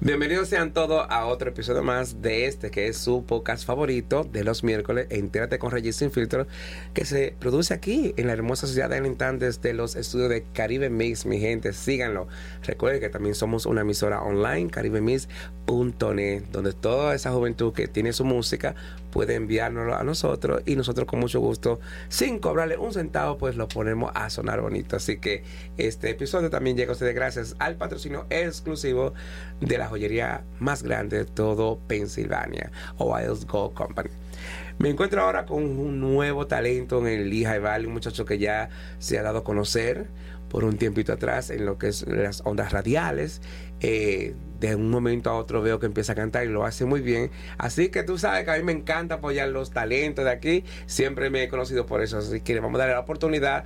Bienvenidos sean todos a otro episodio más de este que es su podcast favorito de los miércoles, Entérate con Regis Sin Filtro, que se produce aquí en la hermosa ciudad de Allentown desde los estudios de Caribe Mix, mi gente, síganlo. Recuerden que también somos una emisora online, caribemix.net, donde toda esa juventud que tiene su música puede enviárnoslo a nosotros y nosotros con mucho gusto, sin cobrarle un centavo, pues lo ponemos a sonar bonito. Así que este episodio también llega a ustedes gracias al patrocinio exclusivo de la joyería más grande de todo Pensilvania, Wild Gold Company. Me encuentro ahora con un nuevo talento en el Lehigh Valley, un muchacho que ya se ha dado a conocer por un tiempito atrás en lo que es las ondas radiales. Eh, de un momento a otro veo que empieza a cantar y lo hace muy bien. Así que tú sabes que a mí me encanta apoyar los talentos de aquí. Siempre me he conocido por eso. Así que vamos a darle la oportunidad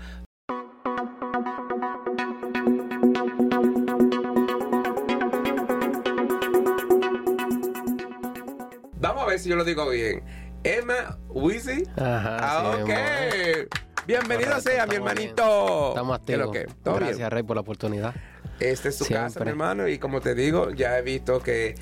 Vamos a ver si yo lo digo bien. Emma Wizzy. Ajá. Ah, sí, ok. Bienvenido Correcto, sea, mi estamos bien. hermanito. Estamos ¿Qué es activos. que? Gracias, Rey, por la oportunidad. Esta es tu casa, mi hermano, y como te digo, ya he visto que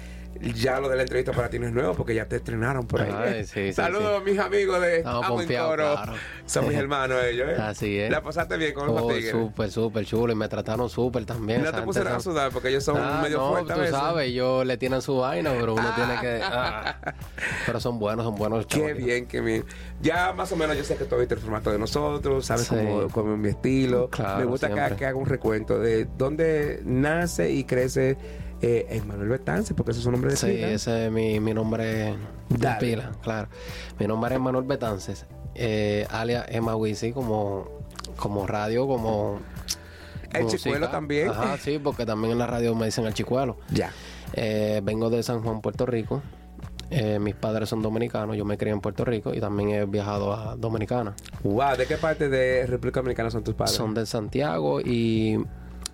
ya lo de la entrevista para ti no es nuevo porque ya te estrenaron por ahí. Ay, sí, sí, Saludos a mis amigos de Amo Coro. claro. Son mis hermanos ellos, ¿eh? Así es. La pasaste bien con los Oh, tigres. súper, súper chulo. Y me trataron súper también. No te pusieron a sudar porque ellos son Ah, medio no, fuertes a tú veces. sabes, ellos le tienen su vaina, pero uno tiene que... ah. Pero son buenos, son buenos. Qué bien, qué bien. Ya más o menos yo sé que tú viste el formato de nosotros, sabes cómo, cómo es mi estilo. Claro, Me gusta que haga un recuento de dónde nace y crece eh, Emmanuel Betance, porque ese es su nombre de Sí, pila. ese es mi, mi nombre de pila, claro. Mi nombre es Manuel Betances, eh, alias Emma Wisi, como, como radio, como... El música. chicuelo también. Ajá, sí, porque también en la radio me dicen el chicuelo. Ya. Eh, vengo de San Juan, Puerto Rico. Eh, mis padres son dominicanos, yo me crié en Puerto Rico y también he viajado a Dominicana. Wow, ¿de qué parte de República Dominicana son tus padres? Son de Santiago y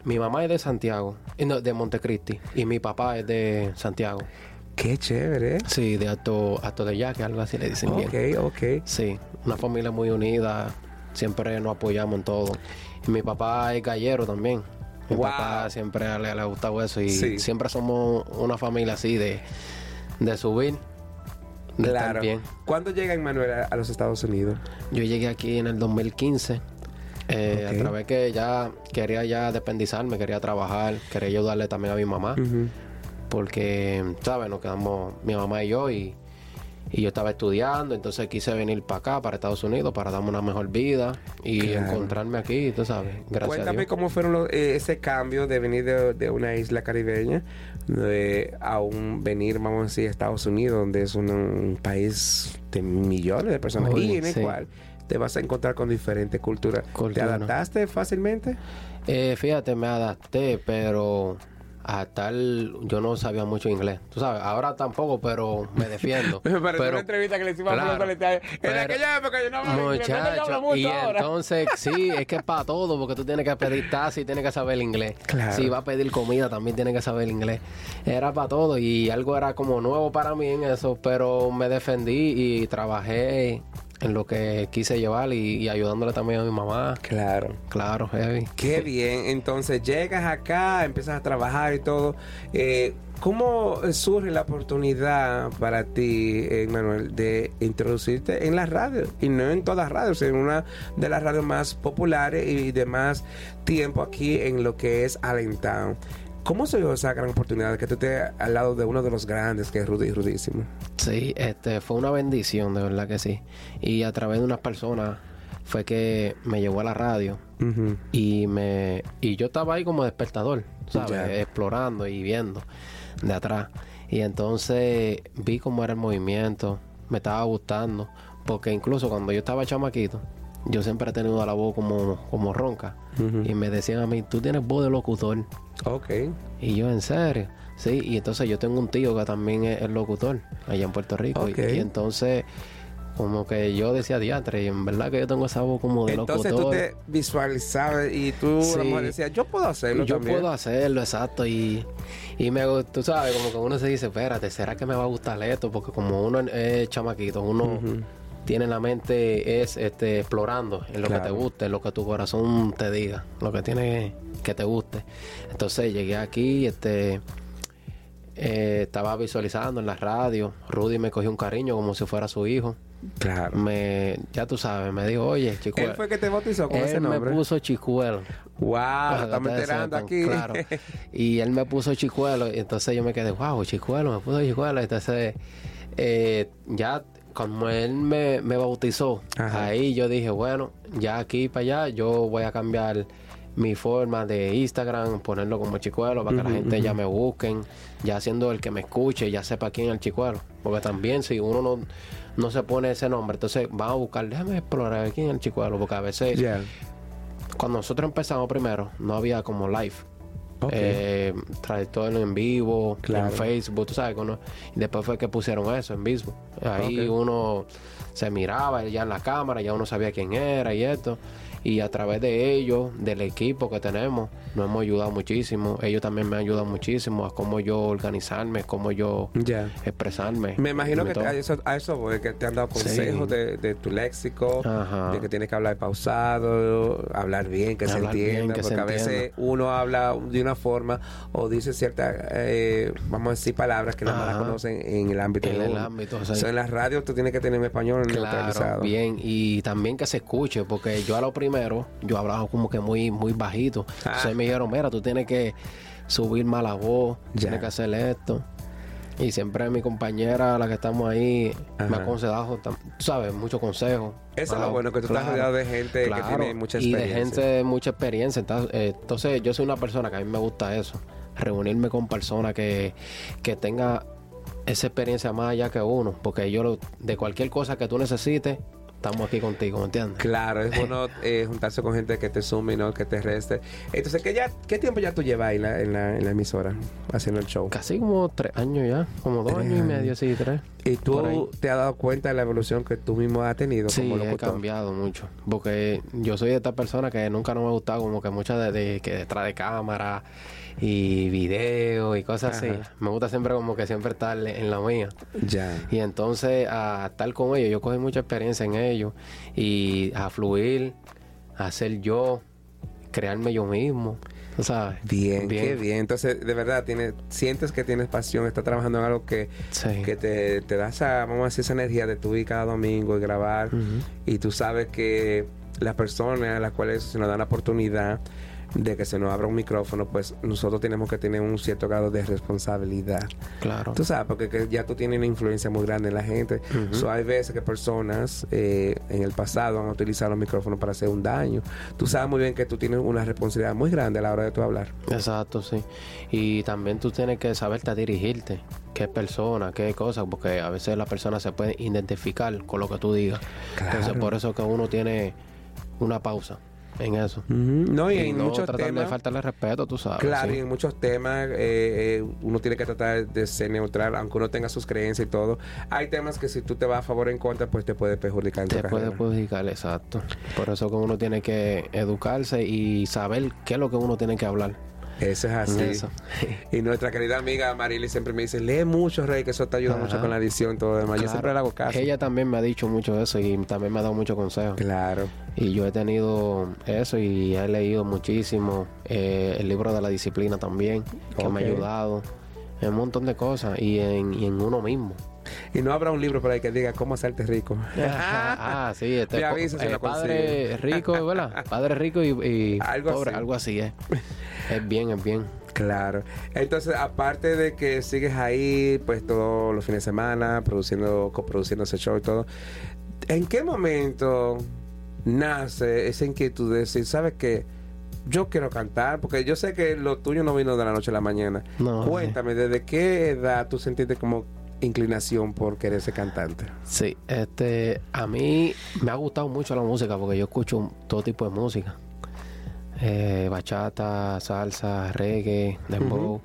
mi mamá es de Santiago, y no, de Montecristi, y mi papá es de Santiago. Qué chévere. Sí, de Alto, Alto de Yaque, algo así le dicen Ok, bien. ok. Sí, una familia muy unida, siempre nos apoyamos en todo. Y mi papá es gallero también. Mi Wow. papá siempre le, le ha gustado eso y Sí. siempre somos una familia así de, de subir, de estar Claro. bien. ¿Cuándo llega Emmanuel a, a los Estados Unidos? Yo llegué aquí en el 2015. Eh, Ok. A través que ya quería ya dependizarme, quería trabajar, quería ayudarle también a mi mamá, porque, ¿sabes? Nos quedamos mi mamá y yo y, y yo estaba estudiando, entonces quise venir para acá, para Estados Unidos, para darme una mejor vida y Claro. encontrarme aquí, tú sabes, gracias a Cuéntame Dios. cómo fueron los- eh, ese cambio de venir de, de una isla caribeña de, a un venir, vamos a decir, a Estados Unidos, donde es un, un país de millones de personas y en el sí. cual te vas a encontrar con diferentes culturas. ¿Te adaptaste fácilmente? Eh, fíjate, me adapté, pero a tal yo no sabía mucho inglés. Tú sabes, ahora tampoco, pero me defiendo. Me pareció Pero- una entrevista que le hicimos claro, a Letal. En pero- aquella época yo no hablaba pero Muchacho, mucho y ahora. entonces sí, es que es para todo, porque tú tienes que pedir taxi, tienes que saber el inglés. Claro. Si vas a pedir comida, también tienes que saber el inglés. Era para todo y algo era como nuevo para mí en eso, pero me defendí y trabajé en lo que quise llevar y, y ayudándole también a mi mamá. Claro. Claro, heavy. Qué bien. Entonces llegas acá, empiezas a trabajar y todo. Eh, ¿Cómo surge la oportunidad para ti, eh, Manuel, de introducirte en la radio? Y no en todas las radios, en una de las radios más populares y de más tiempo aquí en lo que es Allentown. ¿Cómo se dio esa gran oportunidad de que tú estés al lado de uno de los grandes, que es Rudy Rudísimo? Sí, este fue una bendición, de verdad que sí. Y a través de unas personas fue que me llevó a la radio y me y yo estaba ahí como despertador, ¿sabes? Explorando y viendo de atrás. Y entonces vi cómo era el movimiento, me estaba gustando, porque incluso cuando yo estaba chamaquito, yo siempre he tenido la voz como, como ronca. Y me decían a mí, tú tienes voz de locutor. Ok. Y yo, ¿en serio? Sí, y entonces yo tengo un tío que también es, es locutor allá en Puerto Rico. Y- Ok. Y, entonces, como que yo decía diatre, y en verdad que yo tengo esa voz como de Entonces tú locutor. te visualizabas y tú Sí. decías, yo puedo hacerlo yo también. puedo hacerlo, exacto. Y, y me tú sabes, como que uno se dice, espérate, ¿será que me va a gustar esto? Porque como uno es chamaquito, uno. Tiene la mente es este explorando en lo que te guste, en lo que tu corazón te diga, lo que tiene que te guste. Entonces llegué aquí, este eh, estaba visualizando en la radio. Rudy me cogió un cariño como si fuera su hijo. Claro. Me, ya tú sabes, me dijo, oye, Chicuelo. Él fue que te bautizó con Él ese nombre. me puso Chicuelo. Wow, estamos enterando aquí. Claro. Y él me puso Chicuelo. Y entonces yo me quedé, wow, Chicuelo, me puso Chicuelo. Entonces, eh, ya como él me, me bautizó, Ajá. ahí yo dije, bueno, ya aquí para allá, yo voy a cambiar mi forma de Instagram, ponerlo como Chicuelo para que la gente ya me busquen, ya siendo el que me escuche, ya sepa quién es el Chicuelo. Porque también si uno no, no se pone ese nombre, entonces van a buscar, déjame explorar quién es el Chicuelo, porque a veces cuando nosotros empezamos primero, no había como live. Ok. Eh, trayectoria en vivo, Claro. en Facebook, tú sabes. Cuando, y después fue que pusieron eso en vivo. Ahí uno se miraba ya en la cámara, ya uno sabía quién era y esto. Y a través de ellos, del equipo que tenemos, nos hemos ayudado muchísimo. Ellos también me han ayudado muchísimo a cómo yo organizarme, cómo yo expresarme. Me imagino que te- a eso, a eso voy, que te han dado consejos Sí. de, de tu léxico, Ajá. de que tienes que hablar pausado, hablar bien, que se bien, entienda, se porque a veces entienda. uno habla de una forma o dice ciertas, eh, vamos a decir, palabras que nada más las conocen en el ámbito En el uno. ámbito, O sea, en las radios tú tienes que tener un español Claro, neutralizado. bien, y también que se escuche, porque yo a lo primero, yo hablaba como que muy, muy bajito. Entonces Ah. me dijeron, mira, tú tienes que subir más la voz, tienes que hacer esto. Y siempre mi compañera, la que estamos ahí, me ha aconsejado, tú sabes, muchos consejos. Eso es lo Ah, bueno, que tú estás rodeado de gente que tiene mucha Y de experiencia. gente de mucha experiencia. Entonces, eh, entonces, yo soy una persona que a mí me gusta eso. Reunirme con personas que, que tenga esa experiencia más allá que uno. Porque yo, lo- de cualquier cosa que tú necesites, estamos aquí contigo, ¿me entiendes? Claro, es bueno eh, juntarse con gente que te sume y no que te reste. Entonces, ¿qué, ya, ¿qué tiempo ya tú llevas ahí en la, en la, en la emisora haciendo el show? Casi como tres años ya, como dos años y medio, sí, tres. ¿Y tú te has dado cuenta de la evolución que tú mismo has tenido Sí, como he cambiado mucho. Porque yo soy de esta persona que nunca no me ha gustado como que muchas de, de- que detrás de cámara y video y cosas así. Me gusta siempre como que siempre estar en la mía. Ya. Y entonces a estar con ellos, yo cogí mucha experiencia en ellos y a fluir, a ser yo, crearme yo mismo. ¿Tú sabes? Bien, qué bien. Entonces, de verdad, tienes, sientes que tienes pasión, estás trabajando en algo que, Sí. que te, te da esa, vamos a decir, esa energía de tu ir cada domingo y grabar. Y tú sabes que las personas a las cuales se nos dan la oportunidad de que se nos abra un micrófono, pues nosotros tenemos que tener un cierto grado de responsabilidad. Claro. Tú sabes, porque que ya tú tienes una influencia muy grande en la gente. So, hay veces que personas eh, en el pasado han utilizado los micrófonos para hacer un daño. Tú sabes muy bien que tú tienes una responsabilidad muy grande a la hora de tú hablar. Exacto, sí. Y también tú tienes que saberte dirigirte. Qué persona, qué cosa, porque a veces la persona se puede identificar con lo que tú digas. Entonces, Claro. por eso que uno tiene una pausa en eso. No, y, Y en no muchos tratar de temas. faltarle respeto, tú sabes. Claro, sí. y en muchos temas eh, eh, uno tiene que tratar de ser neutral, aunque uno tenga sus creencias y todo. Hay temas que si tú te vas a favor o en contra, pues te puede perjudicar en tu Te puede carrera. perjudicar, exacto. Por eso que uno tiene que educarse y saber qué es lo que uno tiene que hablar. Eso es así. Eso. Y nuestra querida amiga Marily siempre me dice, lee mucho, Rey, que eso te ayuda Ajá. mucho con la edición y todo lo demás. Yo siempre le hago caso. Ella también me ha dicho mucho eso y también me ha dado muchos consejos. Claro. Y yo he tenido eso y he leído muchísimo. eh, el libro de la disciplina también, que me ha ayudado en un montón de cosas y en, y en uno mismo. Y no habrá un libro por ahí que diga cómo hacerte rico. ah, sí, este po- avisa si eh, lo padre rico, ¿verdad? Padre rico y, y Algo pobre, así. algo así es. Es bien, es bien. Claro. Entonces, aparte de que sigues ahí, pues todos los fines de semana, produciendo, coproduciendo ese show y todo, ¿en qué momento nace esa inquietud de decir, sabes qué? Yo quiero cantar, porque yo sé que lo tuyo no vino de la noche a la mañana. No, Cuéntame, ¿desde qué edad tú sentiste como inclinación por querer ser cantante? Sí, este, a mí me ha gustado mucho la música porque yo escucho todo tipo de música. Eh, bachata, salsa, reggae, dembow,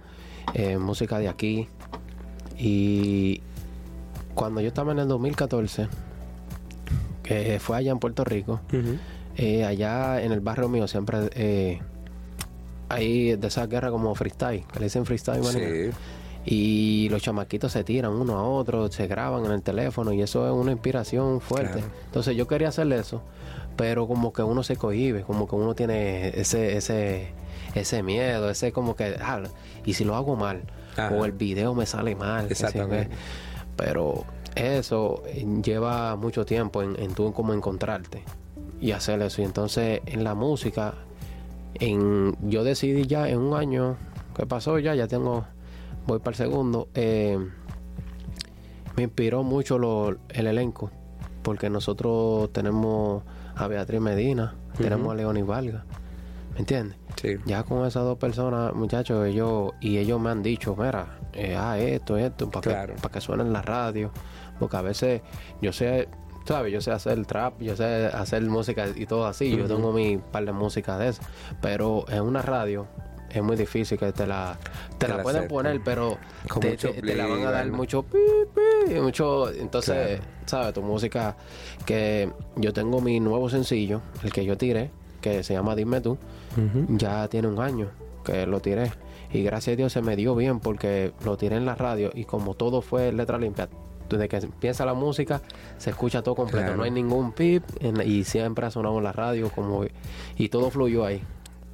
eh, música de aquí. Y cuando yo estaba en el 2014, que fue allá en Puerto Rico, eh, allá en el barrio mío siempre eh, hay de esas guerras como freestyle, que le dicen freestyle. Sí. Y los chamaquitos se tiran uno a otro, se graban en el teléfono y eso es una inspiración fuerte. Claro. Entonces yo quería hacer eso, pero como que uno se cohibe, como que uno tiene ese ese ese miedo, ese como que, ah, y si lo hago mal, o el video me sale mal. Exactamente. Pero eso lleva mucho tiempo en, en tú como encontrarte y hacer eso. Y entonces en la música, en, yo decidí ya en un año que pasó ya, ya tengo, voy para el segundo, eh, me inspiró mucho el elenco, porque nosotros tenemos a Beatriz Medina, tenemos a Leonis Valga, ¿me entiendes? Sí. Ya con esas dos personas, muchachos, ellos, y ellos me han dicho, mira, eh, ah, esto, esto, para que, para que suene en la radio, porque a veces yo sé, ¿sabes? Yo sé hacer trap, yo sé hacer música y todo así, yo tengo mi par de música de eso, pero en una radio es muy difícil que te la, te, la, pueden poner, pero te, la van a dar mucho pi, mucho. Entonces, ¿sabes? Tu música, que yo tengo mi nuevo sencillo, el que yo tiré, que se llama Dime tú, ya tiene un año que lo tiré. Y gracias a Dios se me dio bien porque lo tiré en la radio y como todo fue letra limpia, desde que empieza la música se escucha todo completo, no hay ningún pip y siempre ha sonado en la radio como y todo fluyó ahí.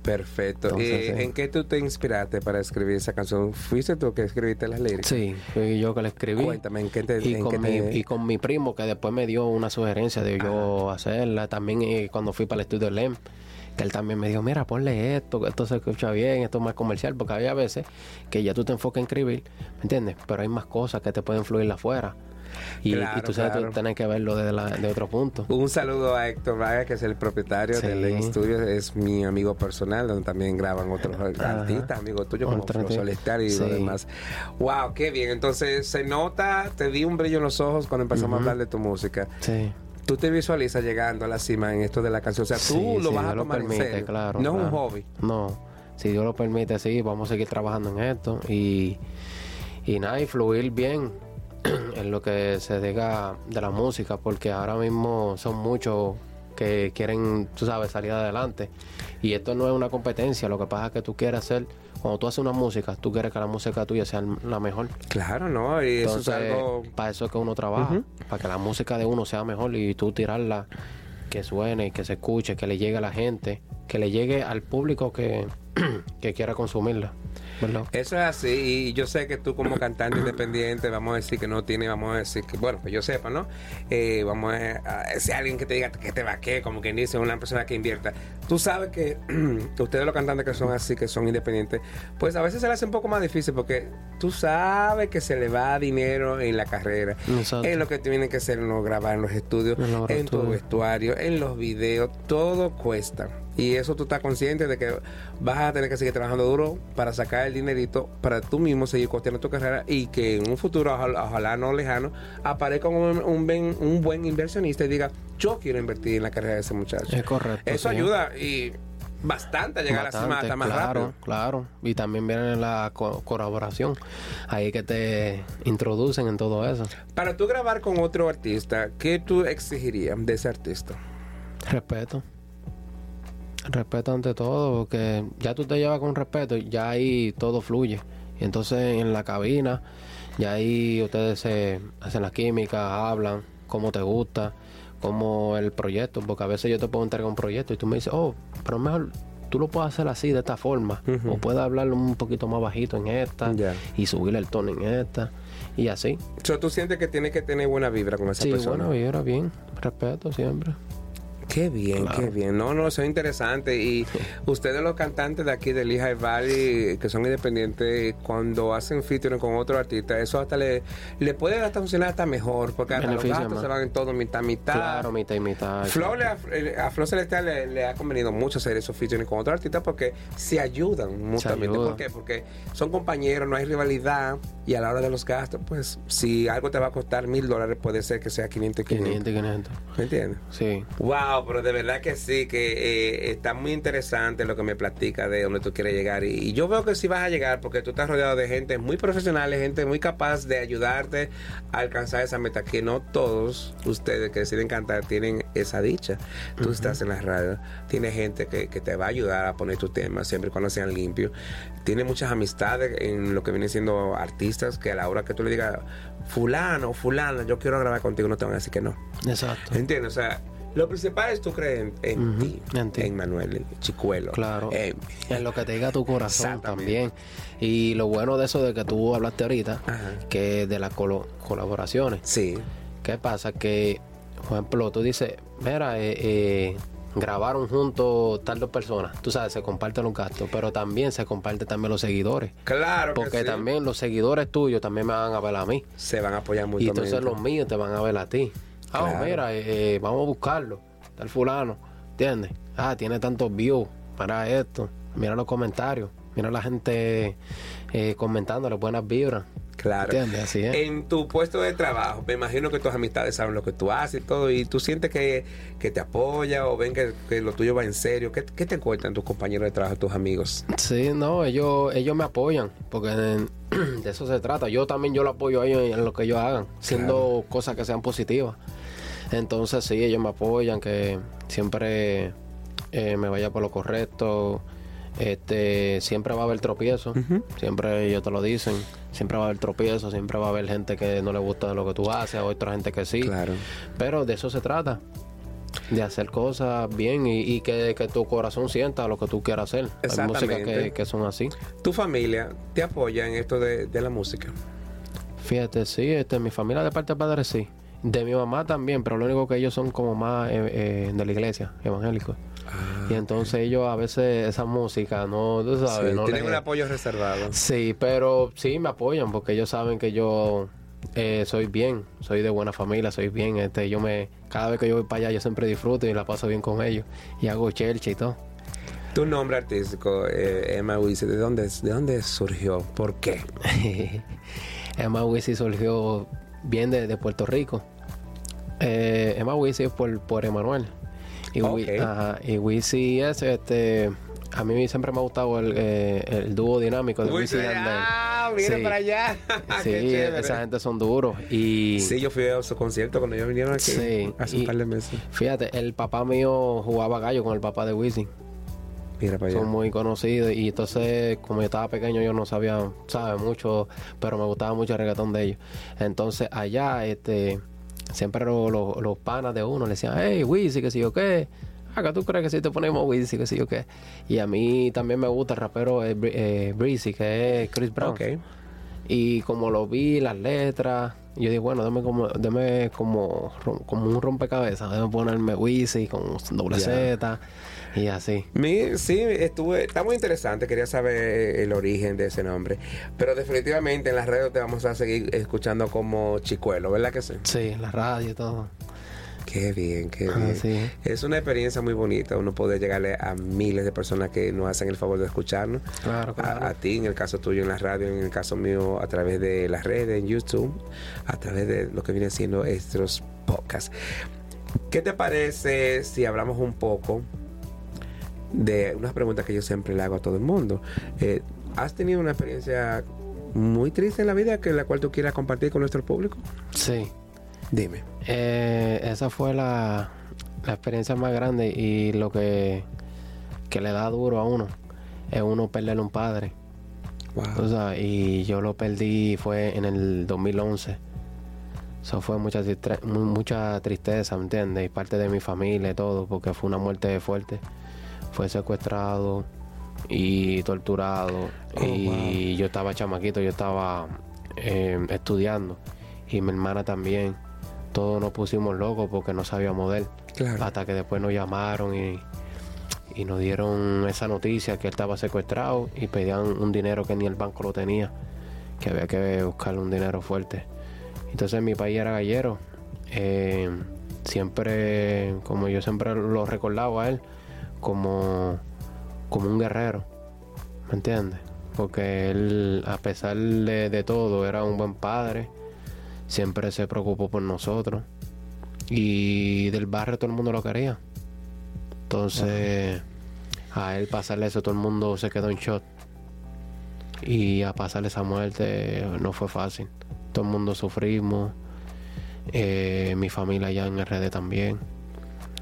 Perfecto. ¿Y ¿En qué tú te inspiraste para escribir esa canción? ¿Fuiste tú que escribiste las líricas? Sí, fui yo que la escribí. Cuéntame, ¿en qué te, y, con mi, y con mi primo que después me dio una sugerencia de yo hacerla. También eh, cuando fui para el estudio LEM, que él también me dijo, mira, ponle esto, que esto se escucha bien, esto es más comercial, porque había veces que ya tú te enfocas en escribir, ¿me entiendes? Pero hay más cosas que te pueden fluir afuera. Y, tú sabes, tú tienes que verlo desde de otro punto. Un saludo a Héctor Vaga, que es el propietario del Lane Studios, es mi amigo personal, donde también graban otros artistas, amigos tuyos, como Flo Solestar y lo demás. Wow, qué bien. Entonces, se nota, te vi un brillo en los ojos cuando empezamos a hablar de tu música. Sí tú te visualizas llegando a la cima en esto de la canción. O sea, tú lo vas a tomar en serio. Claro, no es un hobby. No, si Dios lo permite, sí, vamos a seguir trabajando en esto y, y nada, y fluir bien en lo que se diga de la música, porque ahora mismo son muchos que quieren, tú sabes, salir adelante. Y esto no es una competencia, lo que pasa es que tú quieres hacer, cuando tú haces una música, tú quieres que la música tuya sea la mejor. Claro, ¿no? Y eso es algo... Para eso es que uno trabaja, para que la música de uno sea mejor y tú tirarla, que suene, que se escuche, que le llegue a la gente, que le llegue al público que, que quiera consumirla. Eso es así, y yo sé que tú como cantante independiente, vamos a decir que no tiene, vamos a decir que, bueno, que yo sepa, ¿no? Eh, vamos a, decir alguien que te diga que te va que, como quien dice, una persona que invierta. Tú sabes que ustedes los cantantes que son así, que son independientes, pues a veces se les hace un poco más difícil porque tú sabes que se le va dinero en la carrera, en lo que tienen que hacer, no grabar en los estudios, en tu vestuario, en los videos, todo cuesta. Y eso tú estás consciente de que vas a tener que seguir trabajando duro para sacar el dinerito para tú mismo seguir costeando tu carrera y que en un futuro, ojalá, no lejano, aparezca un, un, buen inversionista y diga, yo quiero invertir en la carrera de ese muchacho. Es correcto. Eso ayuda y bastante a llegar a la cima más claro, rápido. Claro, y también viene la colaboración. Ahí que te introducen en todo eso. Para tú grabar con otro artista, ¿qué tú exigirías de ese artista? Respeto respeto ante todo, porque ya tú te llevas con respeto, ya ahí todo fluye. Y entonces en la cabina, ya ahí ustedes se hacen la química, hablan, cómo te gusta, cómo el proyecto, porque a veces yo te puedo entregar un proyecto y tú me dices, oh, pero mejor tú lo puedes hacer así, de esta forma, o puedes hablarlo un poquito más bajito en esta y subirle el tono en esta. Y así. ¿Tú sientes que tienes que tener buena vibra con esa persona? Sí, buena vibra, bien. Respeto siempre. Qué bien, qué bien. No, no, eso es interesante. Y ustedes los cantantes de aquí del Lehigh Valley, que son independientes, cuando hacen featuring con otro artista, eso hasta le, le puede hasta funcionar hasta mejor, porque hasta los gastos se van en todo mitad, mitad. Claro, mitad y mitad. Flor, a, a Flor Celestial le, ha convenido mucho hacer esos featuring con otro artista porque se ayudan mutuamente. ¿Por qué? Porque son compañeros, no hay rivalidad y a la hora de los gastos, pues si algo te va a costar mil dólares, puede ser que sea 500 500. 500 500. ¿Me entiendes? Sí. Wow pero de verdad que sí, que eh, está muy interesante lo que me platica de dónde tú quieres llegar. Y, yo veo que sí vas a llegar porque tú estás rodeado de gente muy profesional, gente muy capaz de ayudarte a alcanzar esa meta. Que no todos ustedes que deciden cantar tienen esa dicha. Tú estás en la radio, tienes gente que, te va a ayudar a poner tus temas siempre y cuando sean limpios. Tienes muchas amistades en lo que vienen siendo artistas que a la hora que tú le digas, fulano, fulano, yo quiero grabar contigo, no te van a decir que no. Exacto. ¿Entiendes? O sea, Lo principal es tú creer en, en ti, en ti. en Manuel Chicuelo. Claro. En- En lo que te diga tu corazón también. Y lo bueno de eso de que tú hablaste ahorita, Ajá. que de las colaboraciones. sí, ¿Qué pasa? Que, por ejemplo, tú dices, mira, eh, eh, grabaron juntos tal dos personas. Tú sabes, se comparten los gastos, pero también se comparten también los seguidores. claro que Porque sí. también los seguidores tuyos también me van a ver a mí. se van a apoyar Y mutuamente. entonces los míos te van a ver a ti. Ah, Claro. mira, eh, eh, vamos a buscarlo. Tal fulano, ¿entiendes? Ah, tiene tantos views para esto. Mira los comentarios. Mira la gente eh, comentándole buenas vibras. Claro. ¿Entiendes? Así es. En tu puesto de trabajo, me imagino que tus amistades saben lo que tú haces y todo, y tú sientes que, que te apoya o ven que, que lo tuyo va en serio. ¿Qué, qué te cuentan tus compañeros de trabajo, tus amigos? Sí, no, ellos, ellos me apoyan, porque de eso se trata. Yo también yo lo apoyo a ellos en lo que ellos hagan, siendo cosas que sean positivas. Entonces sí, ellos me apoyan, que siempre eh, me vaya por lo correcto. Este, siempre va a haber tropiezos, siempre ellos te lo dicen, siempre va a haber tropiezos, siempre va a haber gente que no le gusta lo que tú haces, otra gente que sí. Claro. Pero de eso se trata. De hacer cosas bien y, y que, que tu corazón sienta lo que tú quieras hacer. Hay músicas Exactamente. que, que son así. ¿Tu familia te apoya en esto de, de la música? Fíjate, sí, este, mi familia de parte de padre sí. De mi mamá también, pero lo único que ellos son como más eh, eh, de la iglesia, evangélicos. Y entonces ellos a veces esa música, no, tú sabes, Sí, no tienen les- un apoyo reservado. Sí, pero sí me apoyan porque ellos saben que yo eh, soy bien, soy de buena familia, soy bien. Este, yo me, cada vez que yo voy para allá, yo siempre disfruto y la paso bien con ellos y hago chelcha y todo. Tu nombre artístico, eh, Emma Wiese, ¿de dónde, ¿de dónde surgió? ¿Por qué? Emma Wisi surgió bien de, de Puerto Rico. Eh, Emma Wisi es por, por Emanuel. Y, Wi- Ok. ajá, y este. A mí siempre me ha gustado el, eh, el dúo dinámico de Wisin y Yandel. ah, mira Sí. para allá. Sí, esa gente son duros. Y Sí, yo fui a su concierto cuando ellos vinieron aquí Sí, hace y- un par de meses. fíjate, el papá mío jugaba gallo con el papá de Wisin. Mira para allá. Son muy conocidos. Y entonces, como yo estaba pequeño, yo no sabía, sabe mucho, pero me gustaba mucho el reggaetón de ellos. Entonces, allá, este, siempre lo- lo- los panas de uno le decían, hey, Wisin, que si yo qué. Acá tú crees que si te ponemos Wisin, que si yo qué. Y a mí también me gusta el rapero eh, eh, Breezy, que es Chris Brown. Y como lo vi, las letras, yo dije, bueno, dame como, dame como, como un rompecabezas, déjame ponerme Wisin con doble. Z y así. Mi, sí, estuve, está muy interesante, quería saber el origen de ese nombre, pero definitivamente en las redes te vamos a seguir escuchando como Chicuelo, ¿verdad que sí? Sí, la radio y todo. Qué bien, qué Ah, bien. sí. Es una experiencia muy bonita, uno poder llegarle a miles de personas que nos hacen el favor de escucharnos. Claro, claro. A, a ti, en el caso tuyo en la radio, en el caso mío a través de las redes, en YouTube, a través de lo que viene siendo estos podcasts. ¿Qué te parece si hablamos un poco de unas preguntas que yo siempre le hago a todo el mundo? Eh, ¿Has tenido una experiencia muy triste en la vida que la cual tú quieras compartir con nuestro público? Sí. Dime. Eh, esa fue la, la experiencia más grande y lo que, que le da duro a uno es uno perder un padre. Wow. y yo lo perdí fue en el 2011. Eso fue mucha, mucha tristeza, ¿me entiendes? Y parte de mi familia y todo, porque fue una muerte fuerte. Fue secuestrado y torturado. Oh, y yo estaba chamaquito, yo estaba eh, estudiando. Y mi hermana también. Todos nos pusimos locos porque no sabíamos de él. Claro. Hasta que después nos llamaron y, y nos dieron esa noticia que él estaba secuestrado y pedían un dinero que ni el banco lo tenía, que había que buscarle un dinero fuerte. Entonces mi país era gallero. Eh, siempre, como yo siempre lo recordaba a él, como, como un guerrero. ¿Me entiendes? Porque él, a pesar de, de todo, era un buen padre. Siempre se preocupó por nosotros. Y del barrio todo el mundo lo quería. Entonces, a él pasarle eso, todo el mundo se quedó en shot. Y a pasarle esa muerte no fue fácil. Todo el mundo sufrimos. Eh, mi familia allá en RD también.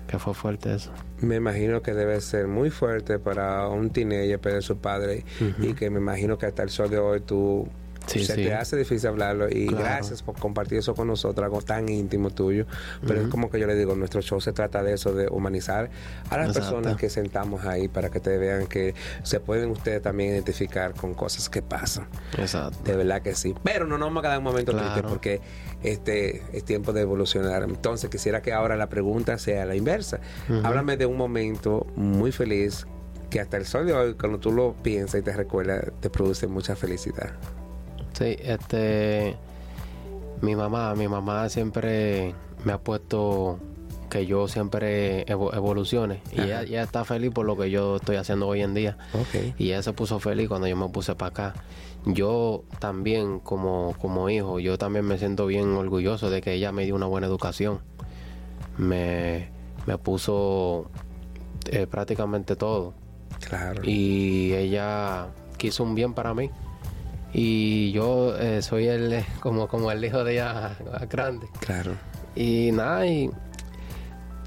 Que fue fuerte eso. Me imagino que debe ser muy fuerte para un teenager perder su padre y que me imagino que hasta el sol de hoy tú se te hace difícil hablarlo y gracias por compartir eso con nosotros, algo tan íntimo tuyo. Pero es como que yo le digo, nuestro show se trata de eso, de humanizar a las personas que sentamos ahí para que te vean que se pueden ustedes también identificar con cosas que pasan. Exacto. De verdad que sí. Pero no nos vamos a quedar un momento triste porque este es tiempo de evolucionar. Entonces quisiera que ahora la pregunta sea la inversa. Háblame de un momento muy feliz que hasta el sol de hoy, cuando tú lo piensas y te recuerdas, te produce mucha felicidad. Sí, este, mi mamá, mi mamá siempre me ha puesto que yo siempre evolucione y ella, está feliz por lo que yo estoy haciendo hoy en día. Y ella se puso feliz cuando yo me puse para acá. Yo también como, como hijo, yo también me siento bien orgulloso de que ella me dio una buena educación. Me, me puso eh, prácticamente todo. Claro. Y ella quiso un bien para mí y yo eh, soy el como como el hijo de ella grande. Claro. Y nada y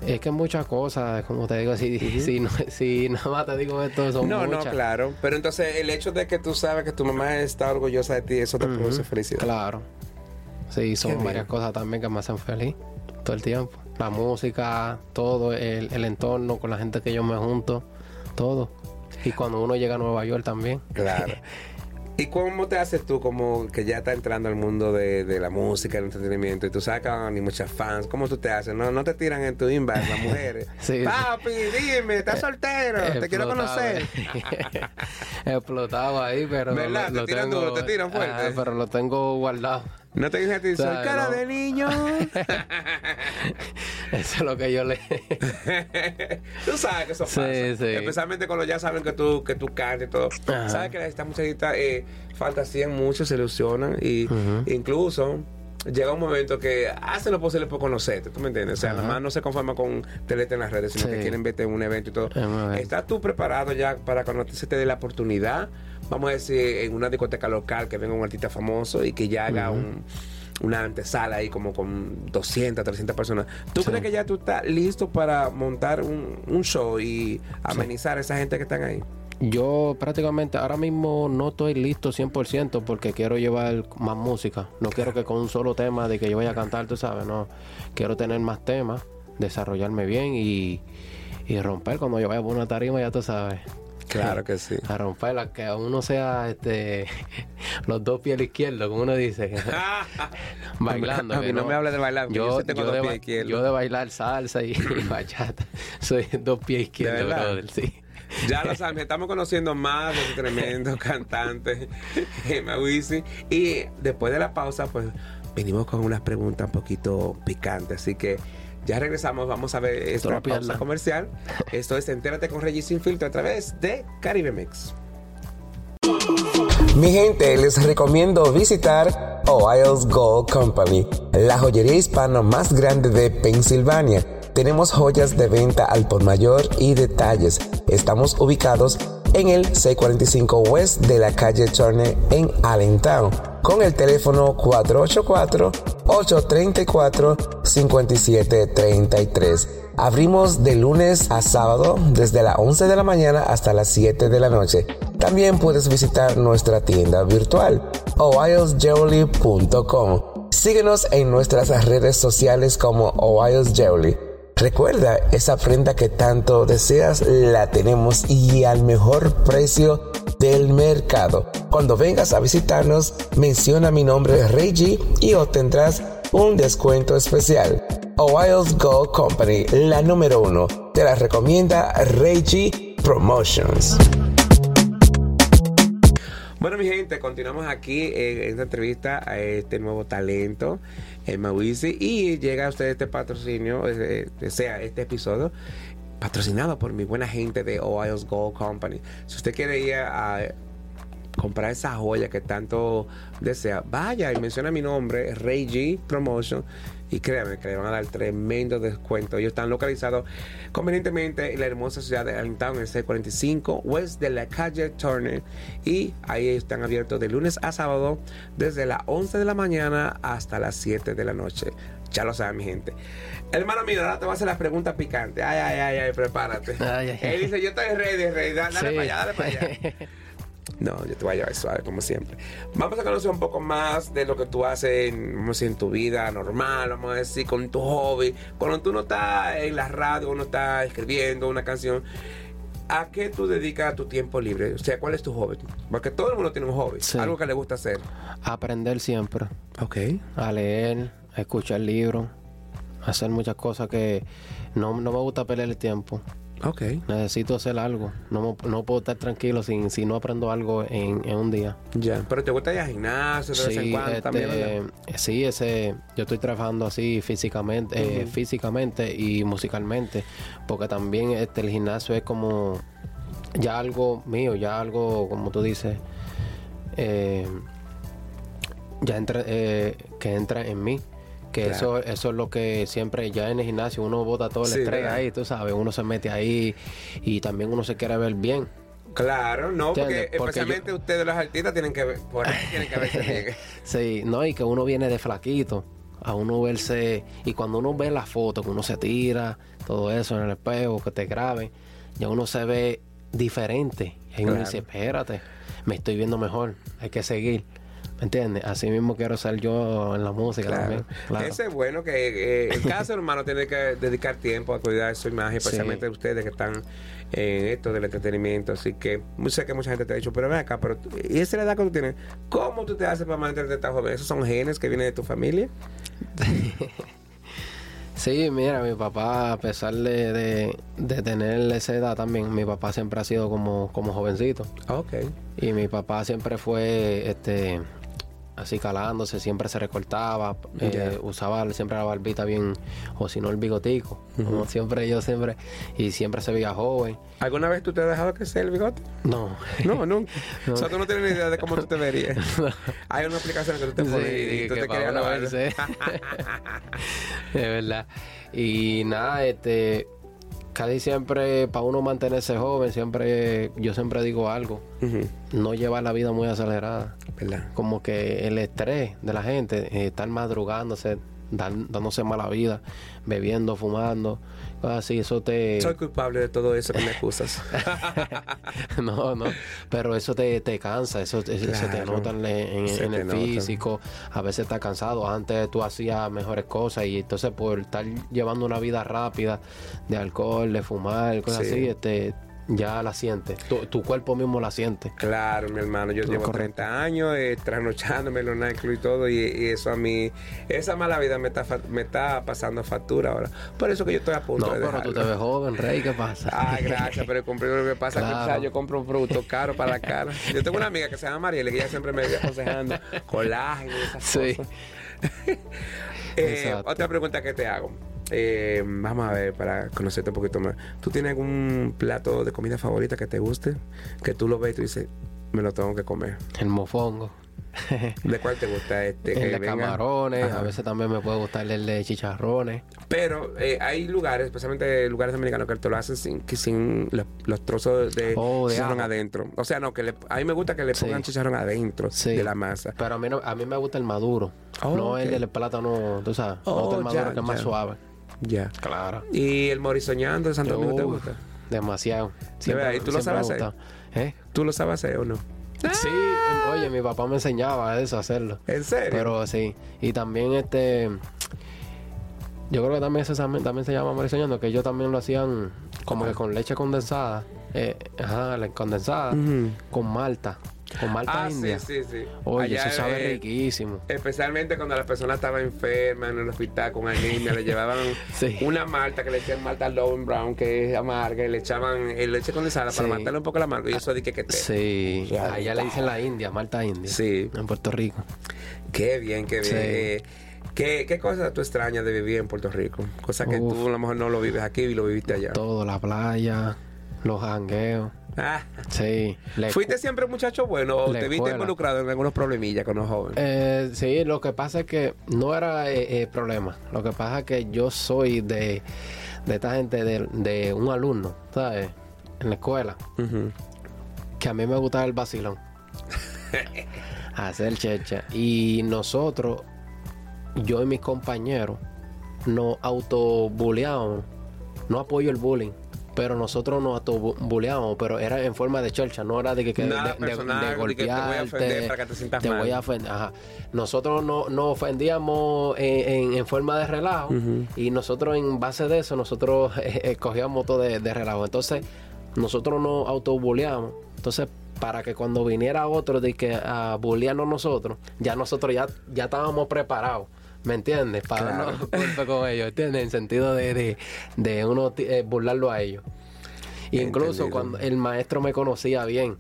es que muchas cosas como te digo si, si, nada más te digo esto son no muchas. no claro. Pero entonces el hecho de que tú sabes que tu mamá está orgullosa de ti eso te produce felicidad. Claro. Sí son varias cosas también que me hacen feliz todo el tiempo. La música todo el, el entorno con la gente que yo me junto todo. Y cuando uno llega a Nueva York también. Claro ¿Y cómo te haces tú como que ya está entrando al mundo de, la música, el entretenimiento y tú sacas ni muchas fans? ¿Cómo tú te haces? No, no te tiran en tu inbox las mujeres. sí, Papi, dime, ¿estás soltero? te quiero conocer. Explotado ahí, pero ¿Verdad? Lo, te tiran duro, te tiran fuerte. pero lo tengo guardado. No te dije a ti, soy cara de niño. eso es lo que yo le. tú sabes que eso pasa. Especialmente cuando ya saben que tú, que tú cantas y todo. Sabes que estas muchachitas eh, fantasían mucho, se ilusionan y incluso llega un momento que hacen lo posible por conocerte, ¿tú me entiendes? O sea, nada más no se conforma con tenerte en las redes, sino que quieren verte en un evento y todo. ¿Estás tú preparado ya para cuando se te dé la oportunidad? Vamos a decir, en una discoteca local que venga un artista famoso y que ya haga un una antesala ahí como con 200, 300 personas. ¿Tú crees que ya tú estás listo para montar un, un show y amenizar a esa gente que están ahí? Yo prácticamente ahora mismo no estoy listo 100% porque quiero llevar más música. No quiero que con un solo tema de que yo vaya a cantar, tú sabes, no. Quiero tener más temas, desarrollarme bien y, y romper cuando yo vaya por una tarima, ya tú sabes. Claro que sí. A romperla, que uno sea este los dos pies izquierdos, como uno dice. Bailando. A no, me hable de bailar, yo, tengo dos pies izquierdos. Yo de bailar salsa y, bachata, soy dos pies izquierdos, brother, sí. Ya lo saben, estamos conociendo más de este tremendo cantante, Mawisi. Y después de la pausa, pues venimos con unas preguntas un poquito picantes. Así que ya regresamos, vamos a ver esta pausa comercial. Esto es Entérate con Regis Sin Filtro a través de Caribe Mix. Mi gente, les recomiendo visitar Ohio's Gold Company, la joyería hispana más grande de Pensilvania tenemos joyas de venta al por mayor y detalles. Estamos ubicados en el 645 West de la calle Turner en Allentown con el teléfono 484-834-5733. Abrimos de lunes a sábado desde las 11 de la mañana hasta las 7 de la noche. También puedes visitar nuestra tienda virtual ohiosjewelry.com. Síguenos en nuestras redes sociales como Ohio's. Recuerda, esa prenda que tanto deseas la tenemos y al mejor precio del mercado. Cuando vengas a visitarnos, menciona mi nombre Reggie y obtendrás un descuento especial. Ohio's Gold Company, la número uno, te la recomienda Reggie Promotions. Bueno, mi gente, continuamos aquí en esta entrevista a este nuevo talento, el Mawisi, y llega a usted este patrocinio, sea este episodio, patrocinado por mi buena gente de Ohio's Gold Company. Si usted quiere ir a comprar esa joya que tanto desea, vaya y menciona mi nombre, Ray G Promotion y créanme que le van a dar tremendo descuento. Ellos están localizados convenientemente en la hermosa ciudad de Allentown, en el C45, west de la calle Turner. Y ahí están abiertos de lunes a sábado, desde las 11 de la mañana hasta las 7 de la noche. Ya lo saben, mi gente. Hermano mío, ahora te voy a hacer las preguntas picantes. Ay, ay, ay, ay, prepárate. Él dice, yo estoy ready, ready. Dale, para allá, dale para allá. No, yo te voy a llevar suave, como siempre. Vamos a conocer un poco más de lo que tú haces en, vamos a decir, en tu vida normal, vamos a decir, con tu hobby. Cuando tú no estás en la radio, no estás escribiendo una canción, ¿a qué tú dedicas tu tiempo libre? O sea, ¿cuál es tu hobby? Porque todo el mundo tiene un hobby, Sí. algo que le gusta hacer. Aprender siempre. Ok. a leer, a escuchar libros, a hacer muchas cosas que no, no me gusta perder el tiempo. Ok. Necesito hacer algo. No, me- no puedo estar tranquilo sin, si no aprendo algo en, en un día. Ya. Pero te gusta ir al gimnasio de vez en Sí, cuando este, también, sí, ese, yo estoy trabajando así físicamente, eh, físicamente y musicalmente, porque también este, el gimnasio es como ya algo mío, ya algo como tú dices, eh, ya entra, eh, que entra en mí. Que Claro. eso, eso es lo que siempre, ya en el gimnasio uno bota todo el Sí, estrés ahí, tú sabes, uno se mete ahí y también uno se quiere ver bien. Claro, no, porque, especialmente ustedes los artistas tienen que ver, por ahí tienen que verse bien. Sí, no, y que uno viene de flaquito, a uno verse, y cuando uno ve las fotos, que uno se tira, todo eso en el espejo, que te graben, ya uno se ve diferente. Y uno dice, espérate, me estoy viendo mejor, hay que seguir. ¿Me entiendes? Así mismo quiero ser yo en la música Claro. también. Claro. Ese es bueno que eh, cada ser humano tiene que dedicar tiempo a cuidar su imagen, Sí. especialmente ustedes que están en esto del entretenimiento. Así que sé que mucha gente te ha dicho, pero ven acá, pero ¿y esa es la edad que tú tienes? ¿Cómo tú te haces para mantenerte tan joven? ¿Esos son genes que vienen de tu familia? Sí, mira, mi papá, a pesar de, de, de tener esa edad también, mi papá siempre ha sido como, como jovencito. Ok. Y mi papá siempre fue este así calándose, siempre se recortaba, eh, usaba siempre la barbita bien, o si no el bigotico, como siempre yo siempre, y siempre se veía joven. ¿Alguna vez tú te has dejado crecer el bigote? No, No, nunca. No. O sea, tú no tienes ni idea de cómo tú te verías. Hay una aplicación que tú te Sí, pones y tú que te querías lavar. verse. de verdad. Y nada, este, casi siempre, para uno mantenerse joven, siempre, yo siempre digo algo, no llevar la vida muy acelerada. ¿Verdad? como que el estrés de la gente, eh, estar madrugándose, dar- dándose mala vida, bebiendo, fumando, cosas así, eso te... Soy culpable de todo eso que me acusas. no, no, pero eso te, te cansa, eso, eso se te Claro. nota en, en- Se en te el físico, a veces estás cansado, antes tú hacías mejores cosas y entonces por estar llevando una vida rápida de alcohol, de fumar, cosas Sí. así, este, ya la sientes, tu, tu cuerpo mismo la siente. Claro, mi hermano, yo No, llevo correcto. 30 años eh, trasnochándome en los nightclubs y todo, y, y eso a mí, esa mala vida me está, me está pasando factura ahora. Por eso que yo estoy a punto No, de pero tú te ves joven, Rey, ¿qué pasa? Ay, gracias, pero compré lo que pasa es que o sea, Claro. yo compro un producto caro para la cara. Yo tengo una amiga que se llama Mariela que ella siempre me vive aconsejando colágeno y esas Sí. cosas. Eh, otra pregunta que te hago. Eh, vamos a ver, para conocerte un poquito más. ¿Tú tienes algún plato de comida favorita que te guste? Que tú lo ves y tú dices, me lo tengo que comer. El mofongo. ¿De cuál te gusta este? el que de venga? camarones, Ajá. a veces también me puede gustar el de chicharrones. Pero eh, hay lugares, especialmente lugares dominicanos, que te lo hacen sin, que sin los, los trozos de, Oh, de chicharrón adentro. O sea, no, que le- a mí me gusta que le Sí. pongan chicharrón adentro Sí. de la masa. Pero a mí, no- a mí me gusta el maduro. Oh, no el del plátano, tú sabes. me Oh, gusta el maduro ya, que es más ya. suave. Ya. Claro. ¿Y el morisoñando de Santo Domingo te gusta? Demasiado. verdad, ¿y tú lo siempre sabes hacer? ¿Eh? ¿Tú lo sabes hacer o no? Sí, oye, mi papá me enseñaba eso, hacerlo. ¿En serio? Pero sí. Y también este. Yo creo que también se, también se llama marisoñando, que ellos también lo hacían como que con leche condensada. Eh, ajá, la condensada. Con malta. Con malta Ah, india. sí, sí, sí. Oye, Allá, eso sabe eh, riquísimo. Especialmente cuando la persona estaba enferma en el hospital con anemia, le llevaban Sí. una malta que le decían malta Lowen Brown, que es amarga, y le echaban leche condensada para Sí. matarle un poco la amargo. Y eso dije que te. Sí, allá le dicen la India, Malta India. Sí. En Puerto Rico. Qué bien, qué bien. Sí. Eh, ¿Qué, ¿Qué cosas tú extrañas de vivir en Puerto Rico? Cosas que Uf. tú a lo mejor no lo vives aquí y lo viviste allá. Todo, la playa, los jangueos. Ah, Sí. ¿Fuiste siempre un muchacho bueno o te viste involucrado en algunos problemillas con los jóvenes? Eh, sí, lo que pasa es que no era eh, eh, problema. Lo que pasa es que yo soy de, de esta gente, de, de un alumno, ¿sabes? En la escuela, que a mí me gustaba el vacilón. Hacer checha. Y nosotros, yo y mis compañeros, nos autobuleábamos. No apoyo el bullying, pero nosotros nos autobuleamos, pero era en forma de chelcha, no era de que, que Nada de, personal, de de que te voy a ofender para que te sientas te mal. voy a ofender, ajá. Nosotros no, nos ofendíamos en, en- en forma de relajo y nosotros en base de eso, nosotros eh, cogíamos todo de, de relajo. Entonces, nosotros nos autobuleamos. Entonces, para que cuando viniera otro de que a bullearnos nosotros, ya nosotros ya, ya estábamos preparados. ¿Me entiendes? Para Claro. golpe con ellos, ¿entiendes? En sentido de, de, de uno eh, burlarlo a ellos. Y incluso cuando el maestro me conocía bien,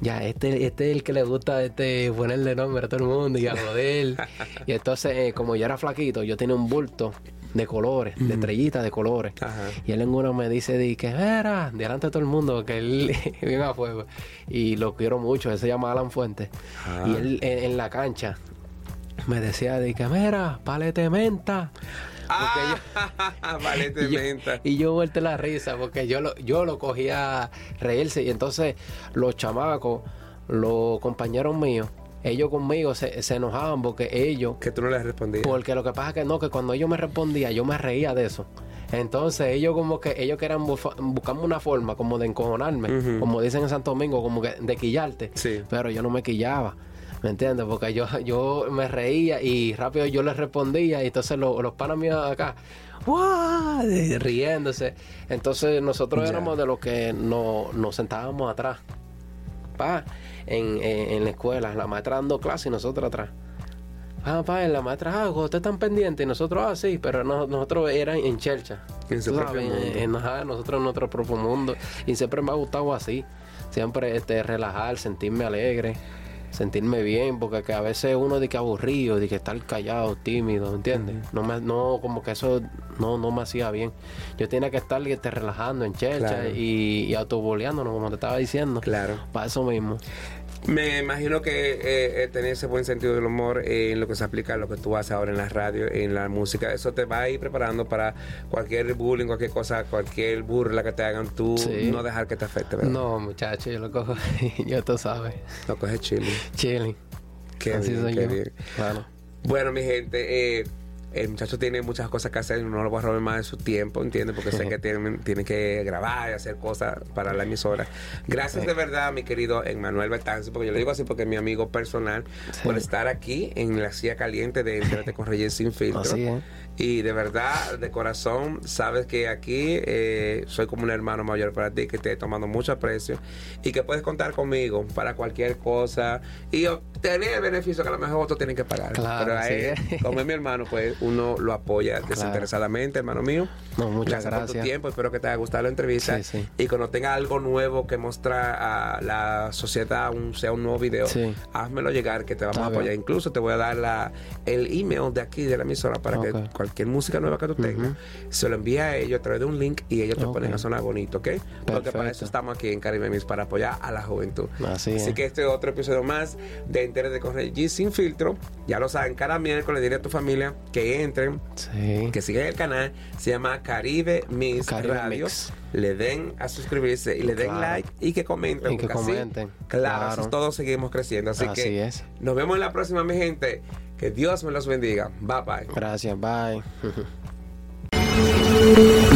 ya, este, este es el que le gusta este ponerle nombre a todo el mundo y a joder. y entonces, eh, como yo era flaquito, yo tenía un bulto de colores, de estrellitas de colores. Ajá. Y él en uno me dice, di que, mira, delante de todo el mundo, que él viene a fuego. Y lo quiero mucho, él se llama Alan Fuentes. Ah. Y él en, en la cancha me decía, di que, mira, palete menta. Ah, vale, te Y yo, menta. y yo vuelto la risa porque yo lo, yo lo cogía a reírse y entonces los chamacos, los compañeros míos, ellos conmigo se, se enojaban porque ellos, Que tú no le respondías. porque lo que pasa es que no, que cuando ellos me respondían yo me reía de eso. Entonces ellos como que ellos querían buscarme una forma como de encojonarme, como dicen en Santo Domingo, como que de quillarte. Sí. Pero yo no me quillaba. ¿Me entiendes? Porque yo, yo me reía y rápido yo les respondía y entonces lo- los panas míos acá, riéndose. Entonces nosotros éramos de los que no- nos sentábamos atrás, pa, en, en- en la escuela, la maestra dando clase y nosotros atrás. Ah, pa, la maestra, ah, ustedes están pendientes y nosotros, ah, sí, pero no- nosotros eran en chelcha. En su propio sabes, mundo. en- ajá, nosotros en nuestro propio mundo. Y siempre me ha gustado así. Siempre este, relajar, sentirme alegre, sentirme bien, porque que a veces uno de que aburrido, de que estar callado, tímido, ¿entiendes? No me, no, como que eso no, no me hacía bien. Yo tenía que estar este, relajando en chelcha Claro. y, y autoboleándonos, como te estaba diciendo. Claro. Para eso mismo. Me imagino que eh, eh, tener ese buen sentido del humor eh, en lo que se aplica a lo que tú haces ahora en la radio, en la música, eso te va a ir preparando para cualquier bullying, cualquier cosa, cualquier burla que te hagan tú, Sí. no dejar que te afecte, ¿verdad? No, muchacho, yo lo cojo, ya tú sabes. No coges chile. Chilling. Qué Así bien, soy qué yo. bien. Claro. Bueno, mi gente, eh, el muchacho tiene muchas cosas que hacer, no lo voy a robar más de su tiempo, ¿entiendes? Porque sé que tiene, tiene que grabar y hacer cosas para la emisora. Gracias de verdad, mi querido Emmanuel Betanzo, porque yo le digo así porque es mi amigo personal, Sí. por estar aquí en la silla caliente de Entérate con Reyes Sin Filtro. Así es. Y de verdad, de corazón, sabes que aquí eh, soy como un hermano mayor para ti, que te he tomado mucho aprecio y que puedes contar conmigo para cualquier cosa y obtener el beneficio que a lo mejor otros tienen que pagar. Claro, Pero a así él, es. como es mi hermano, pues uno lo apoya desinteresadamente, hermano mío. No, muchas por tu gracias. tiempo, espero que te haya gustado la entrevista. Sí, sí. Y cuando tenga algo nuevo que mostrar a la sociedad, un, sea un nuevo video, Sí. házmelo llegar que te vamos a apoyar. Incluso te voy a dar la, el email de aquí, de la emisora, para que cualquier música nueva que tú tengas, se lo envía a ellos a través de un link y ellos te ponen a sonar bonito, ¿ok? Porque para eso estamos aquí en Caribe Mix, para apoyar a la juventud. Así es. que este es otro episodio más de Interés de Correy G sin filtro. Ya lo saben, cada miércoles dile a tu familia que entren Sí. que sigan el canal, se llama Caribe Mix Caribe Radio. Mix. Le den a suscribirse y le den Claro. like y que comenten. Y que así, comenten. claro, todos seguimos creciendo. Así, Así que es. nos vemos en la próxima, mi gente. Que Dios me los bendiga. Bye bye. Gracias, bye.